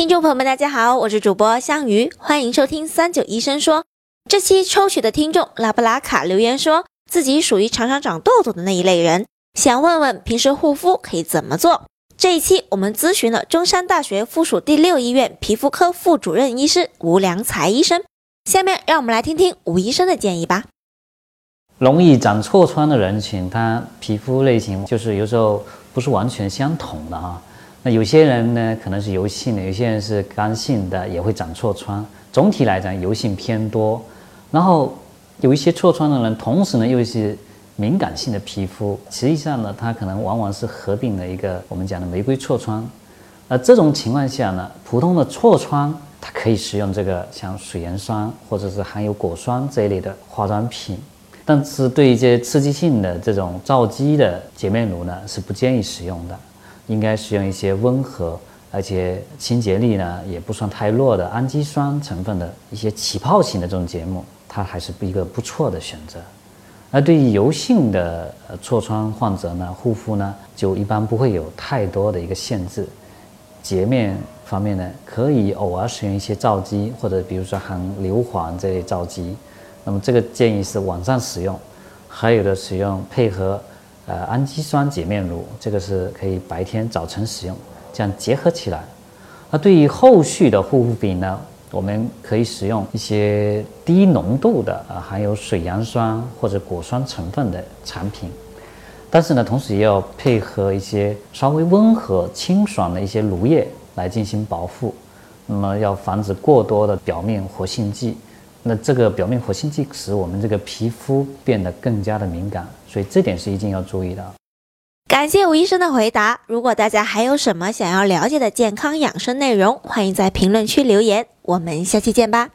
听众朋友们，大家好，我是主播香鱼，欢迎收听三九医生说。这期抽取的听众拉布拉卡留言说自己属于常常长痘痘的那一类人，想问问平时护肤可以怎么做。这一期我们咨询了中山大学附属第六医院皮肤科副主任医师吴良才医生，下面让我们来听听吴医生的建议吧。容易长痤疮的人群，他皮肤类型就是有时候不是完全相同的啊。那有些人呢，可能是油性的，有些人是干性的，也会长痤疮。总体来讲，油性偏多。然后有一些痤疮的人，同时呢又是敏感性的皮肤，实际上呢，它可能往往是合并了一个我们讲的玫瑰痤疮。那这种情况下呢，普通的痤疮，它可以使用这个像水杨酸或者是含有果酸这一类的化妆品。但是对一些刺激性的这种皂基的洁面乳呢，是不建议使用的。应该使用一些温和而且清洁力呢也不算太弱的氨基酸成分的一些起泡型的这种洁面，它还是一个不错的选择。而对于油性的痤疮患者呢，护肤呢就一般不会有太多的一个限制。洁面方面呢，可以偶尔使用一些皂基，或者比如说含硫磺这类皂基。那么这个建议是晚上使用，还有的使用配合。呃，氨基酸洁面乳，这个是可以白天、早晨使用，这样结合起来。那对于后续的护肤品呢，我们可以使用一些低浓度的啊，含有水杨酸或者果酸成分的产品，但是呢，同时也要配合一些稍微温和、清爽的一些乳液来进行保护。那么要防止过多的表面活性剂。那这个表面活性剂使我们这个皮肤变得更加的敏感，所以这点是一定要注意的。感谢吴医生的回答。如果大家还有什么想要了解的健康养生内容，欢迎在评论区留言。我们下期见吧。